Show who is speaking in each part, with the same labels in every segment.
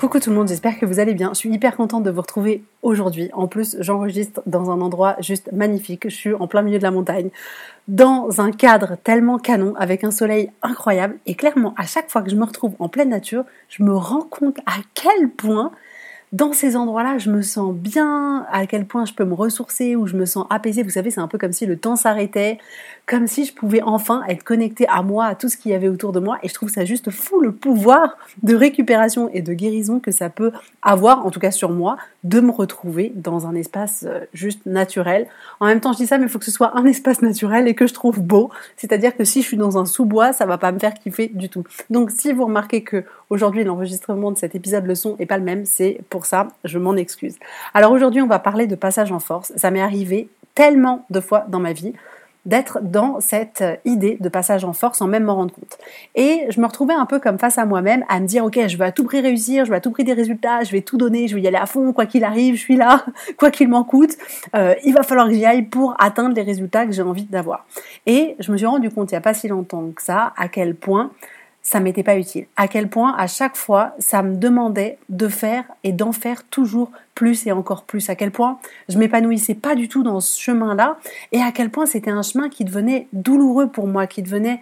Speaker 1: Coucou tout le monde, j'espère que vous allez bien. Je suis hyper contente de vous retrouver aujourd'hui. En plus, j'enregistre dans un endroit juste magnifique. Je suis en plein milieu de la montagne, dans un cadre tellement canon, avec un soleil incroyable. Et clairement, à chaque fois que je me retrouve en pleine nature, je me rends compte à quel point dans ces endroits-là, je me sens bien, à quel point je peux me ressourcer, ou je me sens apaisée. Vous savez, c'est un peu comme si le temps s'arrêtait, comme si je pouvais enfin être connectée à moi, à tout ce qu'il y avait autour de moi. Et je trouve ça juste fou le pouvoir de récupération et de guérison que ça peut avoir, en tout cas sur moi, de me retrouver dans un espace euh, juste naturel. En même temps, je dis ça, mais il faut que ce soit un espace naturel et que je trouve beau. C'est-à-dire que si je suis dans un sous-bois, ça va pas me faire kiffer du tout. Donc, si vous remarquez que aujourd'hui l'enregistrement de cet épisode le son est pas le même, c'est pour ça, je m'en excuse. Alors aujourd'hui, on va parler de passage en force. Ça m'est arrivé tellement de fois dans ma vie d'être dans cette idée de passage en force sans même m'en rendre compte. Et je me retrouvais un peu comme face à moi-même à me dire ok je vais à tout prix réussir, je vais à tout prix des résultats, je vais tout donner, je vais y aller à fond, quoi qu'il arrive, je suis là, quoi qu'il m'en coûte, euh, il va falloir que j'y aille pour atteindre les résultats que j'ai envie d'avoir. Et je me suis rendu compte il n'y a pas si longtemps que ça à quel point ça m'était pas utile. À quel point à chaque fois ça me demandait de faire et d'en faire toujours plus et encore plus. À quel point je m'épanouissais pas du tout dans ce chemin-là et à quel point c'était un chemin qui devenait douloureux pour moi, qui devenait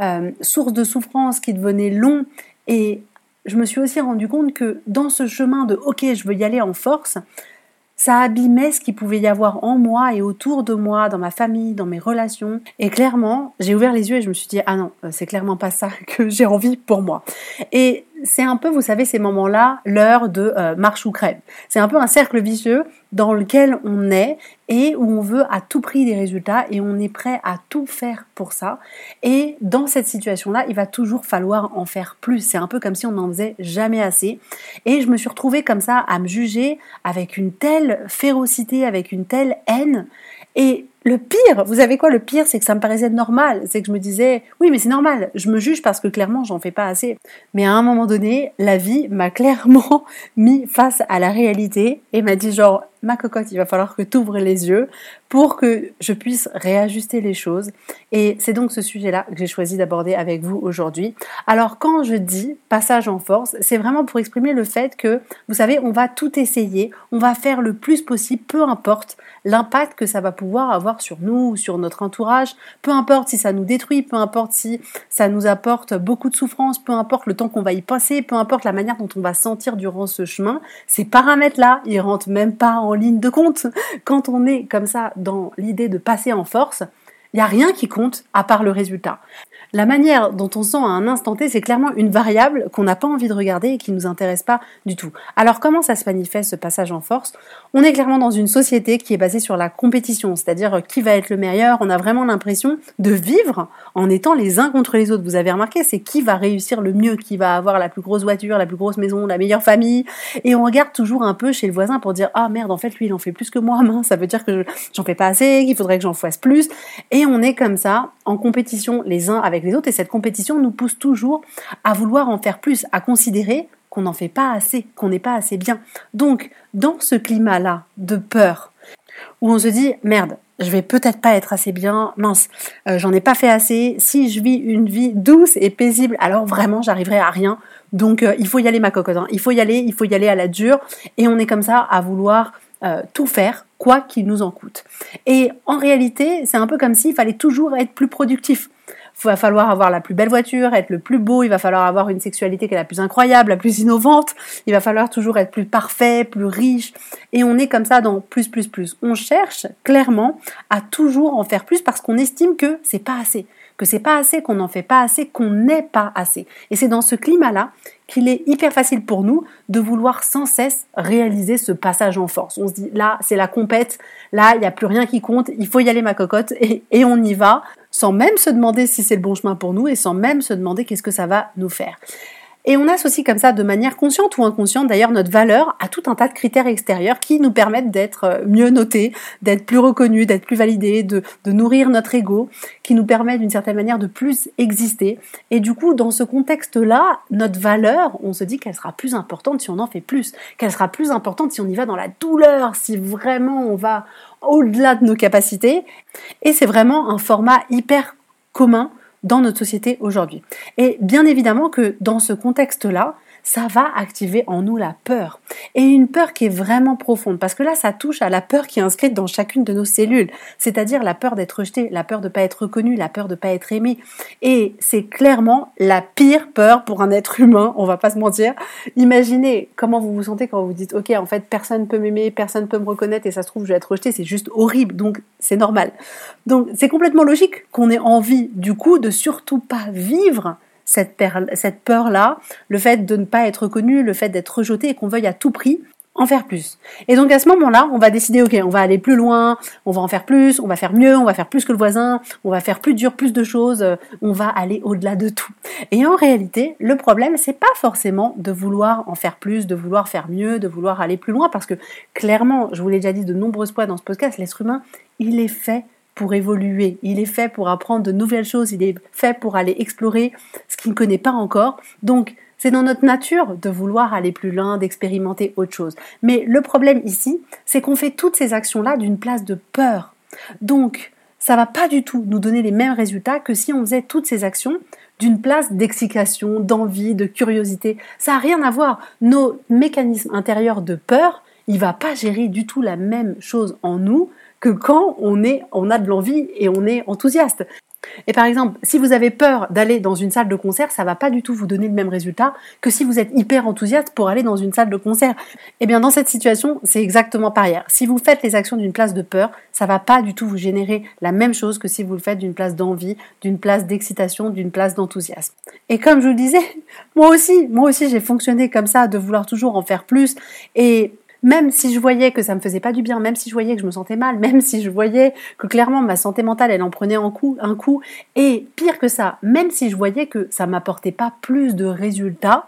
Speaker 1: euh, source de souffrance, qui devenait long et je me suis aussi rendu compte que dans ce chemin de ok je veux y aller en force, ça abîmait ce qu'il pouvait y avoir en moi et autour de moi, dans ma famille, dans mes relations. Et clairement, j'ai ouvert les yeux et je me suis dit, ah non, euh, c'est clairement pas ça que j'ai envie pour moi. Et c'est un peu, vous savez, ces moments-là, l'heure de euh, marche ou crève. C'est un peu un cercle vicieux dans lequel on est et où on veut à tout prix des résultats et on est prêt à tout faire pour ça. Et dans cette situation-là, il va toujours falloir en faire plus. C'est un peu comme si on n'en faisait jamais assez. Et je me suis retrouvée comme ça à me juger avec une telle férocité, avec une telle haine. Et le pire, vous savez quoi, le pire, c'est que ça me paraissait normal. C'est que je me disais, oui, mais c'est normal, je me juge parce que clairement, j'en fais pas assez. Mais à un moment donné, la vie m'a clairement mis face à la réalité et m'a dit genre, ma cocotte, il va falloir que tu ouvres les yeux pour que je puisse réajuster les choses. Et c'est donc ce sujet-là que j'ai choisi d'aborder avec vous aujourd'hui. Alors quand je dis passage en force, c'est vraiment pour exprimer le fait que, vous savez, on va tout essayer, on va faire le plus possible, peu importe l'impact que ça va pouvoir avoir sur nous ou sur notre entourage, peu importe si ça nous détruit, peu importe si ça nous apporte beaucoup de souffrance, peu importe le temps qu'on va y passer, peu importe la manière dont on va sentir durant ce chemin, ces paramètres-là, ils rentrent même pas en ligne de compte. Quand on est comme ça dans l'idée de passer en force, il n'y a rien qui compte à part le résultat. La manière dont on sent à un instant T, c'est clairement une variable qu'on n'a pas envie de regarder et qui ne nous intéresse pas du tout. Alors comment ça se manifeste ce passage en force? On est clairement dans une société qui est basée sur la compétition, c'est-à-dire qui va être le meilleur? On a vraiment l'impression de vivre en étant les uns contre les autres. Vous avez remarqué, c'est qui va réussir le mieux, qui va avoir la plus grosse voiture, la plus grosse maison, la meilleure famille? Et on regarde toujours un peu chez le voisin pour dire ah merde en fait lui il en fait plus que moi, ça veut dire que j'en fais pas assez, qu'il faudrait que j'en fasse plus. Et on est comme ça en compétition les uns avec les autres et cette compétition nous pousse toujours à vouloir en faire plus, à considérer qu'on n'en fait pas assez, qu'on n'est pas assez bien. Donc, dans ce climat-là de peur, où on se dit merde, je vais peut-être pas être assez bien, mince, euh, j'en ai pas fait assez, si je vis une vie douce et paisible, alors vraiment j'arriverai à rien. Donc euh, il faut y aller ma cocotte, hein. il faut y aller, il faut y aller à la dure, et on est comme ça à vouloir euh, tout faire, quoi qu'il nous en coûte. Et en réalité, c'est un peu comme s'il fallait toujours être plus productif va falloir avoir la plus belle voiture, être le plus beau, il va falloir avoir une sexualité qui est la plus incroyable, la plus innovante, il va falloir toujours être plus parfait, plus riche, et on est comme ça dans plus, plus, plus. On cherche clairement à toujours en faire plus parce qu'on estime que c'est pas assez, que c'est pas assez, qu'on n'en fait pas assez, qu'on n'est pas assez. Et c'est dans ce climat-là qu'il est hyper facile pour nous de vouloir sans cesse réaliser ce passage en force. On se dit là, c'est la compète, là, il n'y a plus rien qui compte, il faut y aller ma cocotte et on y va sans même se demander si c'est le bon chemin pour nous et sans même se demander qu'est-ce que ça va nous faire. Et on associe comme ça de manière consciente ou inconsciente d'ailleurs notre valeur à tout un tas de critères extérieurs qui nous permettent d'être euh, mieux notés, d'être plus reconnus, d'être plus validés, de, de nourrir notre ego, qui nous permet d'une certaine manière de plus exister. Et du coup, dans ce contexte-là, notre valeur, on se dit qu'elle sera plus importante si on en fait plus, qu'elle sera plus importante si on y va dans la douleur, si vraiment on va au-delà de nos capacités. Et c'est vraiment un format hyper commun dans notre société aujourd'hui. Et bien évidemment que dans ce contexte-là, ça va activer en nous la peur. Et une peur qui est vraiment profonde, parce que là, ça touche à la peur qui est inscrite dans chacune de nos cellules, c'est-à-dire la peur d'être rejeté, la peur de ne pas être reconnu, la peur de ne pas être aimé. Et c'est clairement la pire peur pour un être humain, on va pas se mentir. Imaginez comment vous vous sentez quand vous dites, ok, en fait, personne peut m'aimer, personne peut me reconnaître, et ça se trouve, je vais être rejeté, c'est juste horrible, donc c'est normal. Donc c'est complètement logique qu'on ait envie, du coup, de surtout pas vivre cette, peur-là, le fait de ne pas être reconnu, le fait d'être rejeté et qu'on veuille à tout prix en faire plus. Et donc à ce moment-là, on va décider, ok, on va aller plus loin, on va en faire plus, on va faire mieux, on va faire plus que le voisin, on va faire plus dur, plus de choses, euh, on va aller au-delà de tout. Et en réalité, le problème, c'est pas forcément de vouloir en faire plus, de vouloir faire mieux, de vouloir aller plus loin, parce que clairement, je vous l'ai déjà dit de nombreuses fois dans ce podcast, l'être humain, il est fait pour évoluer, il est fait pour apprendre de nouvelles choses, il est fait pour aller explorer ce qu'il ne connaît pas encore. Donc, c'est dans notre nature de vouloir aller plus loin, d'expérimenter autre chose. Mais le problème ici, c'est qu'on fait toutes ces actions-là d'une place de peur. Donc, ça va pas du tout nous donner les mêmes résultats que si on faisait toutes ces actions d'une place d'excitation, d'envie, de curiosité. Ça n'a rien à voir. Nos mécanismes intérieurs de peur, il va pas gérer du tout la même chose en nous que quand on est, on a de l'envie et on est enthousiaste. Et par exemple, si vous avez peur d'aller dans une salle de concert, ça va pas du tout vous donner le même résultat que si vous êtes hyper enthousiaste pour aller dans une salle de concert. Eh bien, dans cette situation, c'est exactement pareil. Si vous faites les actions d'une place de peur, ça va pas du tout vous générer la même chose que si vous le faites d'une place d'envie, d'une place d'excitation, d'une place d'enthousiasme. Et comme je vous le disais, moi aussi, moi aussi, j'ai fonctionné comme ça, de vouloir toujours en faire plus. Et même si je voyais que ça me faisait pas du bien, même si je voyais que je me sentais mal, même si je voyais que clairement ma santé mentale elle en prenait un coup, un coup, et pire que ça, même si je voyais que ça m'apportait pas plus de résultats,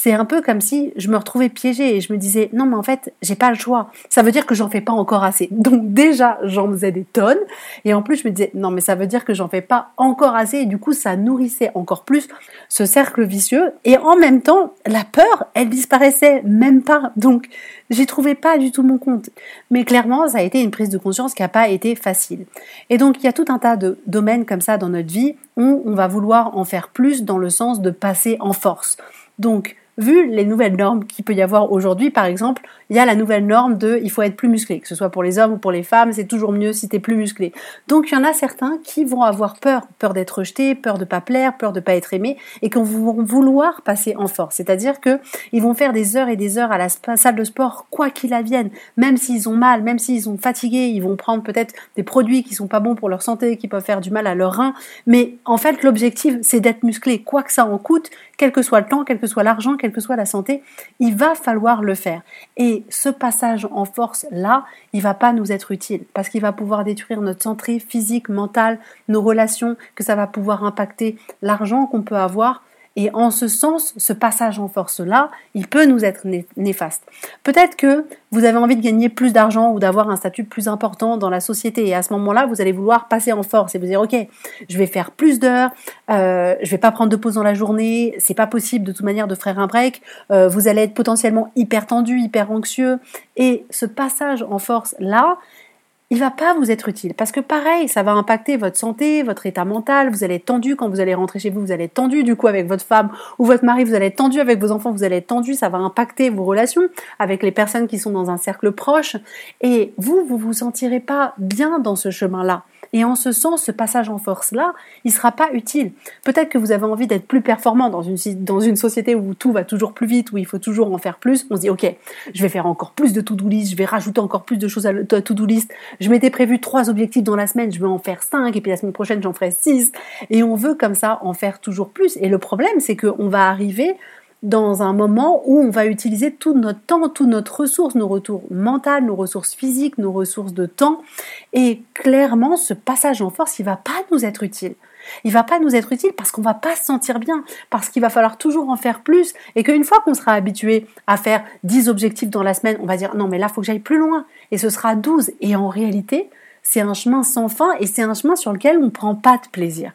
Speaker 1: c'est un peu comme si je me retrouvais piégée et je me disais non mais en fait j'ai pas le choix. Ça veut dire que j'en fais pas encore assez. Donc déjà j'en faisais des tonnes et en plus je me disais non mais ça veut dire que j'en fais pas encore assez et du coup ça nourrissait encore plus ce cercle vicieux et en même temps la peur elle disparaissait même pas. Donc j'y trouvais pas du tout mon compte. Mais clairement ça a été une prise de conscience qui a pas été facile. Et donc il y a tout un tas de domaines comme ça dans notre vie où on va vouloir en faire plus dans le sens de passer en force. Donc vu les nouvelles normes qu'il peut y avoir aujourd'hui, par exemple, il y a la nouvelle norme de il faut être plus musclé, que ce soit pour les hommes ou pour les femmes, c'est toujours mieux si tu es plus musclé. Donc il y en a certains qui vont avoir peur, peur d'être rejetés, peur de pas plaire, peur de pas être aimé, et qui vont vouloir passer en force. C'est-à-dire que ils vont faire des heures et des heures à la salle de sport, quoi qu'il advienne, même s'ils ont mal, même s'ils sont fatigués, ils vont prendre peut-être des produits qui sont pas bons pour leur santé, qui peuvent faire du mal à leurs reins. Mais en fait, l'objectif, c'est d'être musclé, quoi que ça en coûte, quel que soit le temps, quel que soit l'argent, quelle que soit la santé, il va falloir le faire. Et ce passage en force là, il va pas nous être utile parce qu'il va pouvoir détruire notre santé physique, mentale, nos relations, que ça va pouvoir impacter l'argent qu'on peut avoir et en ce sens, ce passage en force-là, il peut nous être néfaste. Peut-être que vous avez envie de gagner plus d'argent ou d'avoir un statut plus important dans la société. Et à ce moment-là, vous allez vouloir passer en force et vous dire, OK, je vais faire plus d'heures, euh, je vais pas prendre de pause dans la journée, c'est pas possible de toute manière de faire un break. Euh, vous allez être potentiellement hyper tendu, hyper anxieux. Et ce passage en force-là, il va pas vous être utile. Parce que pareil, ça va impacter votre santé, votre état mental, vous allez être tendu quand vous allez rentrer chez vous, vous allez être tendu du coup avec votre femme ou votre mari, vous allez être tendu avec vos enfants, vous allez être tendu, ça va impacter vos relations avec les personnes qui sont dans un cercle proche. Et vous vous vous sentirez pas bien dans ce chemin-là. Et en ce sens, ce passage en force-là, il ne sera pas utile. Peut-être que vous avez envie d'être plus performant dans une, dans une société où tout va toujours plus vite, où il faut toujours en faire plus. On se dit, OK, je vais faire encore plus de to-do list, je vais rajouter encore plus de choses à to-do list. Je m'étais prévu trois objectifs dans la semaine, je vais en faire cinq, et puis la semaine prochaine, j'en ferai six. Et on veut comme ça en faire toujours plus. Et le problème, c'est qu'on va arriver dans un moment où on va utiliser tout notre temps, toute notre ressource, nos retours mentales, nos ressources physiques, nos ressources de temps. Et clairement, ce passage en force, il va pas nous être utile. Il va pas nous être utile parce qu'on va pas se sentir bien, parce qu'il va falloir toujours en faire plus et qu'une fois qu'on sera habitué à faire 10 objectifs dans la semaine, on va dire non mais là faut que j'aille plus loin et ce sera 12 et en réalité, c'est un chemin sans fin et c'est un chemin sur lequel on prend pas de plaisir.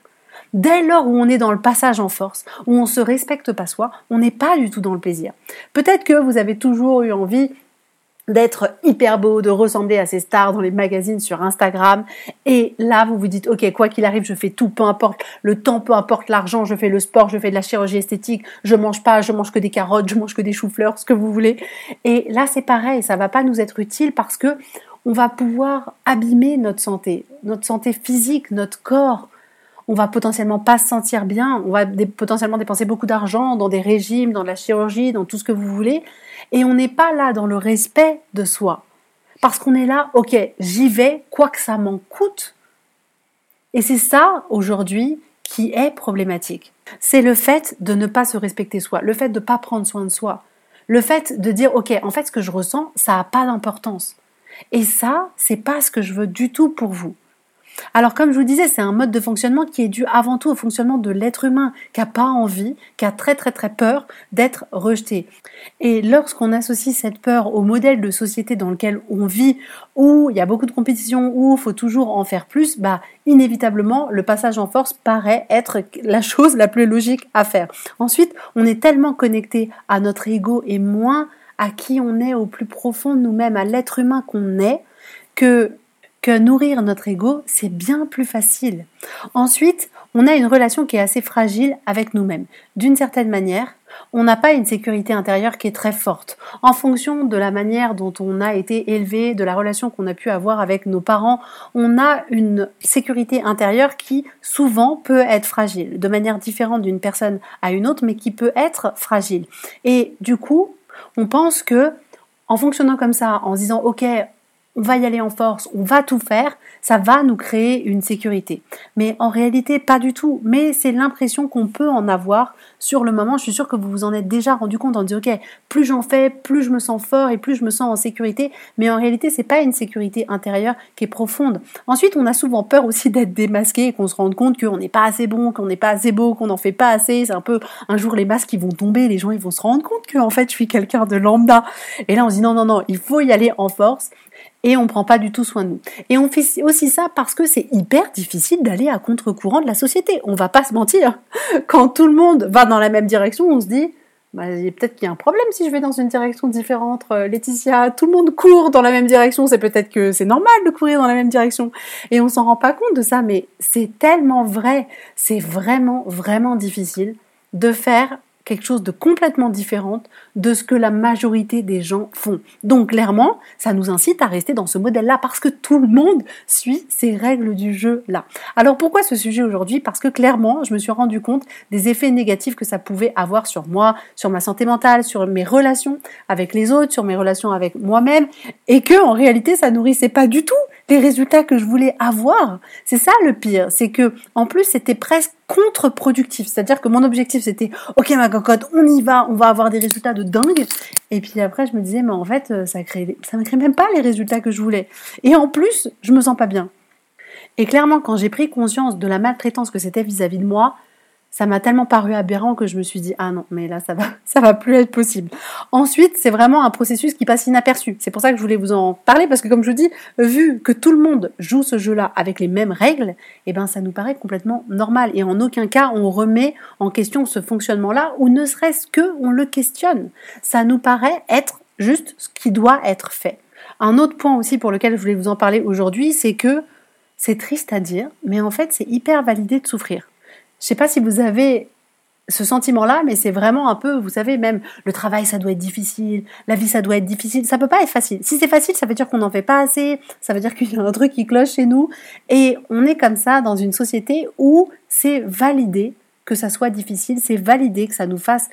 Speaker 1: Dès lors où on est dans le passage en force, où on se respecte pas soi, on n'est pas du tout dans le plaisir. Peut-être que vous avez toujours eu envie d'être hyper beau, de ressembler à ces stars dans les magazines sur Instagram. Et là, vous vous dites, OK, quoi qu'il arrive, je fais tout, peu importe le temps, peu importe l'argent, je fais le sport, je fais de la chirurgie esthétique, je mange pas, je mange que des carottes, je mange que des choux-fleurs, ce que vous voulez. Et là, c'est pareil, ça va pas nous être utile parce que on va pouvoir abîmer notre santé, notre santé physique, notre corps, on va potentiellement pas se sentir bien, on va potentiellement dépenser beaucoup d'argent dans des régimes, dans de la chirurgie, dans tout ce que vous voulez, et on n'est pas là dans le respect de soi. Parce qu'on est là, ok, j'y vais, quoi que ça m'en coûte. Et c'est ça, aujourd'hui, qui est problématique. C'est le fait de ne pas se respecter soi, le fait de ne pas prendre soin de soi, le fait de dire, ok, en fait, ce que je ressens, ça n'a pas d'importance. Et ça, c'est pas ce que je veux du tout pour vous. Alors comme je vous disais, c'est un mode de fonctionnement qui est dû avant tout au fonctionnement de l'être humain, qui n'a pas envie, qui a très très très peur d'être rejeté. Et lorsqu'on associe cette peur au modèle de société dans lequel on vit, où il y a beaucoup de compétition, où il faut toujours en faire plus, bah inévitablement le passage en force paraît être la chose la plus logique à faire. Ensuite, on est tellement connecté à notre ego et moins à qui on est au plus profond de nous-mêmes, à l'être humain qu'on est, que que nourrir notre ego, c'est bien plus facile. Ensuite, on a une relation qui est assez fragile avec nous-mêmes. D'une certaine manière, on n'a pas une sécurité intérieure qui est très forte. En fonction de la manière dont on a été élevé, de la relation qu'on a pu avoir avec nos parents, on a une sécurité intérieure qui souvent peut être fragile, de manière différente d'une personne à une autre, mais qui peut être fragile. Et du coup, on pense que en fonctionnant comme ça, en se disant ok, on va y aller en force, on va tout faire, ça va nous créer une sécurité. Mais en réalité, pas du tout. Mais c'est l'impression qu'on peut en avoir sur le moment. Je suis sûre que vous vous en êtes déjà rendu compte en disant, ok, plus j'en fais, plus je me sens fort et plus je me sens en sécurité. Mais en réalité, c'est pas une sécurité intérieure qui est profonde. Ensuite, on a souvent peur aussi d'être démasqué et qu'on se rende compte qu'on n'est pas assez bon, qu'on n'est pas assez beau, qu'on n'en fait pas assez. C'est un peu, un jour, les masques, ils vont tomber, les gens, ils vont se rendre compte que, en fait, je suis quelqu'un de lambda. Et là, on se dit, non, non, non, il faut y aller en force et on prend pas du tout soin de nous. Et on fait aussi ça parce que c'est hyper difficile d'aller à contre-courant de la société. On va pas se mentir. Quand tout le monde va dans la même direction, on se dit bah, peut-être qu'il y a un problème si je vais dans une direction différente. Euh, Laetitia, tout le monde court dans la même direction, c'est peut-être que c'est normal de courir dans la même direction. Et on s'en rend pas compte de ça, mais c'est tellement vrai. C'est vraiment, vraiment difficile de faire quelque chose de complètement différent de ce que la majorité des gens font. Donc clairement, ça nous incite à rester dans ce modèle-là parce que tout le monde suit ces règles du jeu-là. Alors pourquoi ce sujet aujourd'hui? Parce que clairement, je me suis rendu compte des effets négatifs que ça pouvait avoir sur moi, sur ma santé mentale, sur mes relations avec les autres, sur mes relations avec moi-même, et que en réalité, ça nourrissait pas du tout les résultats que je voulais avoir. C'est ça le pire, c'est que en plus c'était presque contre-productif. C'est-à-dire que mon objectif c'était OK ma cocotte, on y va, on va avoir des résultats de dingue. Et puis après je me disais mais en fait euh, ça crée ça me crée même pas les résultats que je voulais. Et en plus, je me sens pas bien. Et clairement quand j'ai pris conscience de la maltraitance que c'était vis-à-vis de moi, ça m'a tellement paru aberrant que je me suis dit ah non mais là ça va ça va plus être possible. Ensuite c'est vraiment un processus qui passe inaperçu. C'est pour ça que je voulais vous en parler parce que comme je vous dis vu que tout le monde joue ce jeu-là avec les mêmes règles, eh ben ça nous paraît complètement normal et en aucun cas on remet en question ce fonctionnement-là ou ne serait-ce que on le questionne. Ça nous paraît être juste ce qui doit être fait. Un autre point aussi pour lequel je voulais vous en parler aujourd'hui, c'est que c'est triste à dire, mais en fait c'est hyper validé de souffrir. Je sais pas si vous avez ce sentiment-là, mais c'est vraiment un peu, vous savez, même le travail, ça doit être difficile, la vie, ça doit être difficile. Ça peut pas être facile. Si c'est facile, ça veut dire qu'on n'en fait pas assez, ça veut dire qu'il y a un truc qui cloche chez nous. Et on est comme ça dans une société où c'est validé que ça soit difficile, c'est validé que ça nous fasse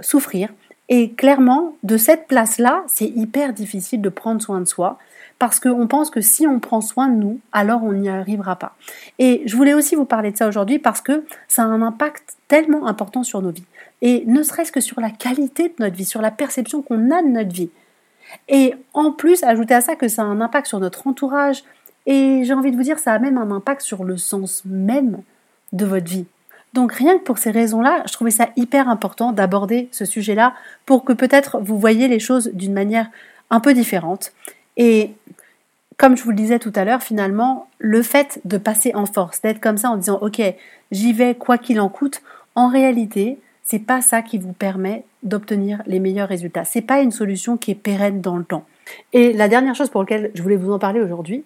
Speaker 1: souffrir. Et clairement, de cette place-là, c'est hyper difficile de prendre soin de soi parce qu'on pense que si on prend soin de nous, alors on n'y arrivera pas. Et je voulais aussi vous parler de ça aujourd'hui parce que ça a un impact tellement important sur nos vies. Et ne serait-ce que sur la qualité de notre vie, sur la perception qu'on a de notre vie. Et en plus, ajouter à ça que ça a un impact sur notre entourage. Et j'ai envie de vous dire, ça a même un impact sur le sens même de votre vie. Donc rien que pour ces raisons-là, je trouvais ça hyper important d'aborder ce sujet-là pour que peut-être vous voyez les choses d'une manière un peu différente. Et comme je vous le disais tout à l'heure, finalement, le fait de passer en force, d'être comme ça en disant OK, j'y vais quoi qu'il en coûte, en réalité, c'est pas ça qui vous permet d'obtenir les meilleurs résultats. C'est pas une solution qui est pérenne dans le temps. Et la dernière chose pour laquelle je voulais vous en parler aujourd'hui,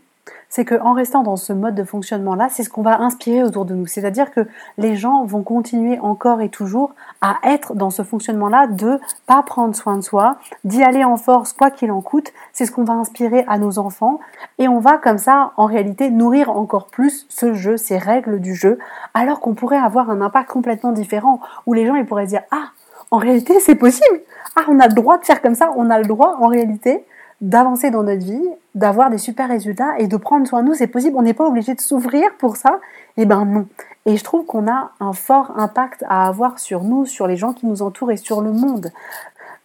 Speaker 1: c'est qu'en restant dans ce mode de fonctionnement-là, c'est ce qu'on va inspirer autour de nous. C'est-à-dire que les gens vont continuer encore et toujours à être dans ce fonctionnement-là de pas prendre soin de soi, d'y aller en force quoi qu'il en coûte. C'est ce qu'on va inspirer à nos enfants et on va comme ça, en réalité, nourrir encore plus ce jeu, ces règles du jeu, alors qu'on pourrait avoir un impact complètement différent où les gens ils pourraient dire ah en réalité c'est possible, ah on a le droit de faire comme ça, on a le droit en réalité d'avancer dans notre vie, d'avoir des super résultats et de prendre soin de nous, c'est possible. On n'est pas obligé de s'ouvrir pour ça. Eh ben non. Et je trouve qu'on a un fort impact à avoir sur nous, sur les gens qui nous entourent et sur le monde.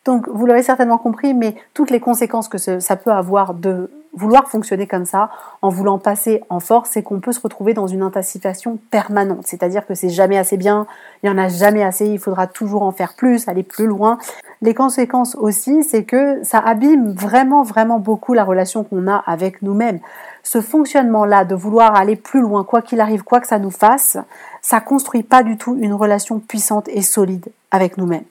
Speaker 1: Donc, vous l'avez certainement compris, mais toutes les conséquences que ça peut avoir de vouloir fonctionner comme ça, en voulant passer en force, c'est qu'on peut se retrouver dans une intensification permanente. C'est-à-dire que c'est jamais assez bien, il y en a jamais assez, il faudra toujours en faire plus, aller plus loin. Les conséquences aussi, c'est que ça abîme vraiment, vraiment beaucoup la relation qu'on a avec nous-mêmes. Ce fonctionnement-là de vouloir aller plus loin, quoi qu'il arrive, quoi que ça nous fasse, ça construit pas du tout une relation puissante et solide avec nous-mêmes.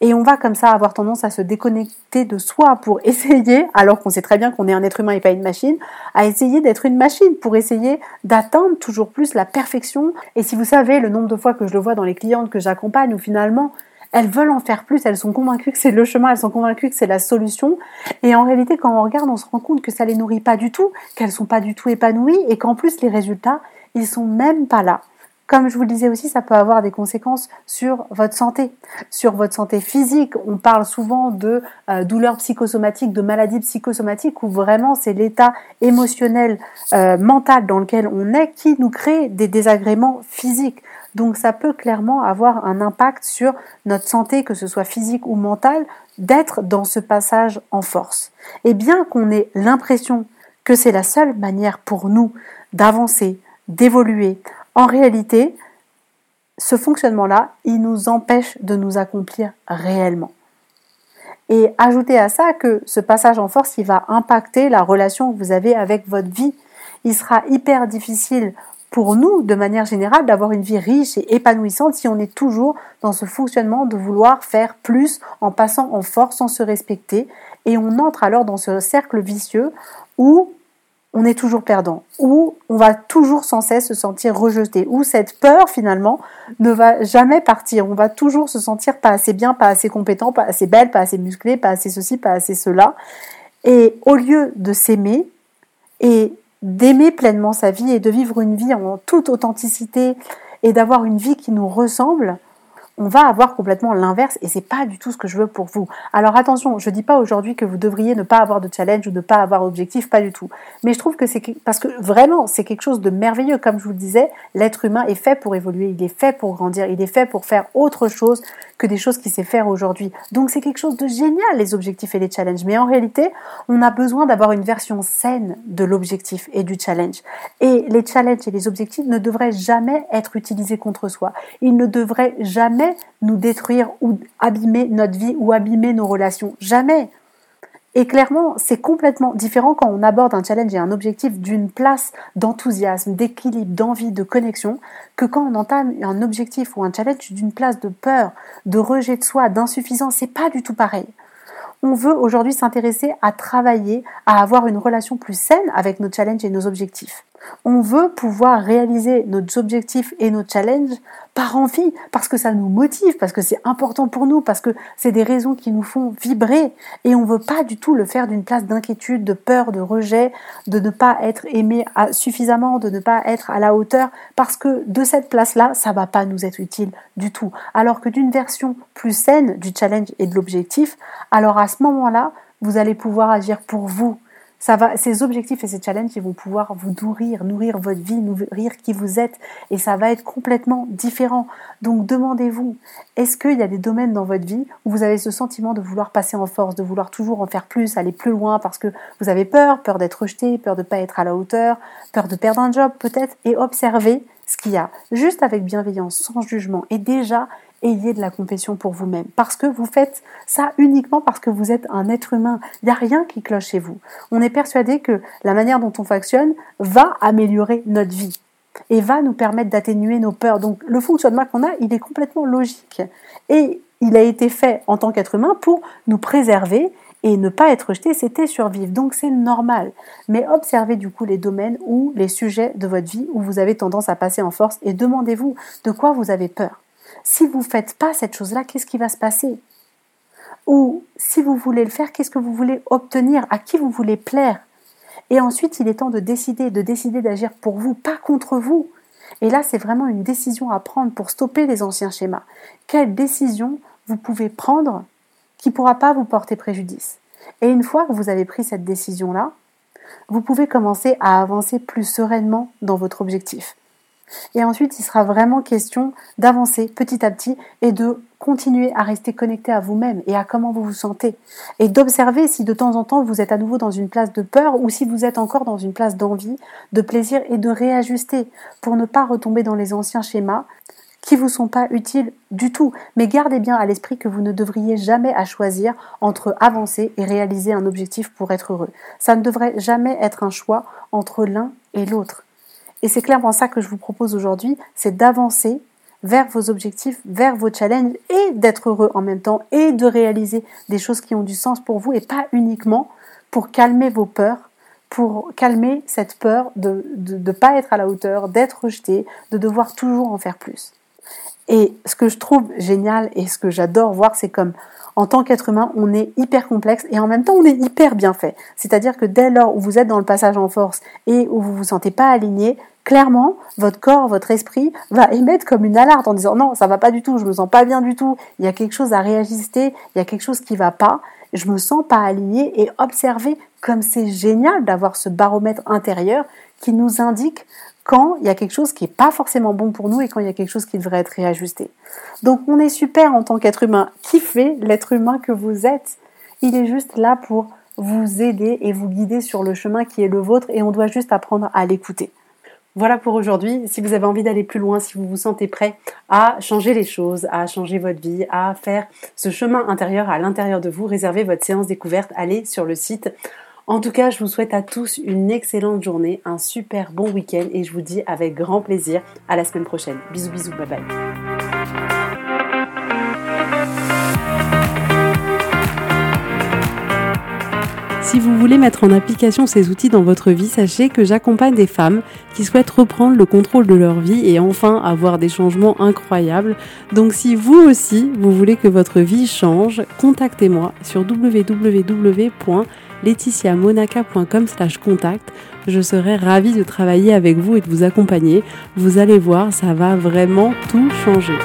Speaker 1: Et on va comme ça avoir tendance à se déconnecter de soi pour essayer, alors qu'on sait très bien qu'on est un être humain et pas une machine, à essayer d'être une machine pour essayer d'atteindre toujours plus la perfection. Et si vous savez le nombre de fois que je le vois dans les clientes que j'accompagne, où finalement elles veulent en faire plus, elles sont convaincues que c'est le chemin, elles sont convaincues que c'est la solution. Et en réalité, quand on regarde, on se rend compte que ça les nourrit pas du tout, qu'elles sont pas du tout épanouies et qu'en plus les résultats, ils sont même pas là. Comme je vous le disais aussi, ça peut avoir des conséquences sur votre santé, sur votre santé physique. On parle souvent de euh, douleurs psychosomatiques, de maladies psychosomatiques, où vraiment c'est l'état émotionnel, euh, mental dans lequel on est qui nous crée des désagréments physiques. Donc ça peut clairement avoir un impact sur notre santé, que ce soit physique ou mentale, d'être dans ce passage en force. Et bien qu'on ait l'impression que c'est la seule manière pour nous d'avancer, d'évoluer, en réalité, ce fonctionnement-là, il nous empêche de nous accomplir réellement. Et ajoutez à ça que ce passage en force, il va impacter la relation que vous avez avec votre vie. Il sera hyper difficile pour nous, de manière générale, d'avoir une vie riche et épanouissante si on est toujours dans ce fonctionnement de vouloir faire plus en passant en force, sans se respecter. Et on entre alors dans ce cercle vicieux où on est toujours perdant, ou on va toujours sans cesse se sentir rejeté, ou cette peur finalement ne va jamais partir, on va toujours se sentir pas assez bien, pas assez compétent, pas assez belle, pas assez musclé, pas assez ceci, pas assez cela. Et au lieu de s'aimer et d'aimer pleinement sa vie et de vivre une vie en toute authenticité et d'avoir une vie qui nous ressemble, on va avoir complètement l'inverse et c'est pas du tout ce que je veux pour vous. Alors attention, je dis pas aujourd'hui que vous devriez ne pas avoir de challenge ou ne pas avoir d'objectif, pas du tout. Mais je trouve que c'est parce que vraiment c'est quelque chose de merveilleux. Comme je vous le disais, l'être humain est fait pour évoluer, il est fait pour grandir, il est fait pour faire autre chose que des choses qu'il sait faire aujourd'hui. Donc c'est quelque chose de génial les objectifs et les challenges. Mais en réalité, on a besoin d'avoir une version saine de l'objectif et du challenge. Et les challenges et les objectifs ne devraient jamais être utilisés contre soi. Ils ne devraient jamais nous détruire ou abîmer notre vie ou abîmer nos relations. Jamais. Et clairement, c'est complètement différent quand on aborde un challenge et un objectif d'une place d'enthousiasme, d'équilibre, d'envie, de connexion, que quand on entame un objectif ou un challenge d'une place de peur, de rejet de soi, d'insuffisance. C'est pas du tout pareil. On veut aujourd'hui s'intéresser à travailler, à avoir une relation plus saine avec nos challenges et nos objectifs. On veut pouvoir réaliser nos objectifs et nos challenges par envie, parce que ça nous motive, parce que c'est important pour nous, parce que c'est des raisons qui nous font vibrer. Et on ne veut pas du tout le faire d'une place d'inquiétude, de peur, de rejet, de ne pas être aimé suffisamment, de ne pas être à la hauteur, parce que de cette place-là, ça va pas nous être utile du tout. Alors que d'une version plus saine du challenge et de l'objectif, alors à ce moment-là, vous allez pouvoir agir pour vous, ça ces objectifs et ces challenges, ils vont pouvoir vous nourrir, nourrir votre vie, nourrir qui vous êtes, et ça va être complètement différent. Donc demandez-vous, est-ce qu'il y a des domaines dans votre vie où vous avez ce sentiment de vouloir passer en force, de vouloir toujours en faire plus, aller plus loin, parce que vous avez peur, peur d'être rejeté, peur de ne pas être à la hauteur, peur de perdre un job peut-être, et observez ce qu'il y a, juste avec bienveillance, sans jugement, et déjà ayez de la compassion pour vous-même. Parce que vous faites ça uniquement parce que vous êtes un être humain. Il n'y a rien qui cloche chez vous. On est persuadé que la manière dont on fonctionne va améliorer notre vie et va nous permettre d'atténuer nos peurs. Donc le fonctionnement qu'on a, il est complètement logique. Et il a été fait en tant qu'être humain pour nous préserver et ne pas être rejeté, c'était survivre. Donc c'est normal. Mais observez du coup les domaines ou les sujets de votre vie où vous avez tendance à passer en force et demandez-vous de quoi vous avez peur. Si vous ne faites pas cette chose-là, qu'est-ce qui va se passer? Ou si vous voulez le faire, qu'est-ce que vous voulez obtenir? À qui vous voulez plaire? Et ensuite, il est temps de décider, de décider d'agir pour vous, pas contre vous. Et là, c'est vraiment une décision à prendre pour stopper les anciens schémas. Quelle décision vous pouvez prendre qui ne pourra pas vous porter préjudice? Et une fois que vous avez pris cette décision-là, vous pouvez commencer à avancer plus sereinement dans votre objectif. Et ensuite, il sera vraiment question d'avancer petit à petit et de continuer à rester connecté à vous-même et à comment vous vous sentez. Et d'observer si de temps en temps vous êtes à nouveau dans une place de peur ou si vous êtes encore dans une place d'envie, de plaisir et de réajuster pour ne pas retomber dans les anciens schémas qui vous sont pas utiles du tout. Mais gardez bien à l'esprit que vous ne devriez jamais à choisir entre avancer et réaliser un objectif pour être heureux. Ça ne devrait jamais être un choix entre l'un et l'autre. Et c'est clairement ça que je vous propose aujourd'hui, c'est d'avancer vers vos objectifs, vers vos challenges et d'être heureux en même temps et de réaliser des choses qui ont du sens pour vous et pas uniquement pour calmer vos peurs, pour calmer cette peur de ne pas être à la hauteur, d'être rejeté, de devoir toujours en faire plus. Et ce que je trouve génial et ce que j'adore voir, c'est comme en tant qu'être humain, on est hyper complexe et en même temps, on est hyper bien fait. C'est-à-dire que dès lors où vous êtes dans le passage en force et où vous vous sentez pas aligné, clairement, votre corps, votre esprit va émettre comme une alerte en disant non, ça va pas du tout, je me sens pas bien du tout, il y a quelque chose à réajuster, il y a quelque chose qui va pas, je me sens pas aligné et observer comme c'est génial d'avoir ce baromètre intérieur qui nous indique quand il y a quelque chose qui n'est pas forcément bon pour nous et quand il y a quelque chose qui devrait être réajusté. Donc on est super en tant qu'être humain. Kiffez l'être humain que vous êtes? Il est juste là pour vous aider et vous guider sur le chemin qui est le vôtre et on doit juste apprendre à l'écouter. Voilà pour aujourd'hui. Si vous avez envie d'aller plus loin, si vous vous sentez prêt à changer les choses, à changer votre vie, à faire ce chemin intérieur à l'intérieur de vous, réservez votre séance découverte, allez sur le site en tout cas, je vous souhaite à tous une excellente journée, un super bon week-end et je vous dis avec grand plaisir à la semaine prochaine. Bisous bisous, bye bye. Si vous voulez mettre en application ces outils dans votre vie, sachez que j'accompagne des femmes qui souhaitent reprendre le contrôle de leur vie et enfin avoir des changements incroyables. Donc si vous aussi, vous voulez que votre vie change, contactez-moi sur www laetitiamonaca.com slash contact. Je serai ravie de travailler avec vous et de vous accompagner. Vous allez voir, ça va vraiment tout changer.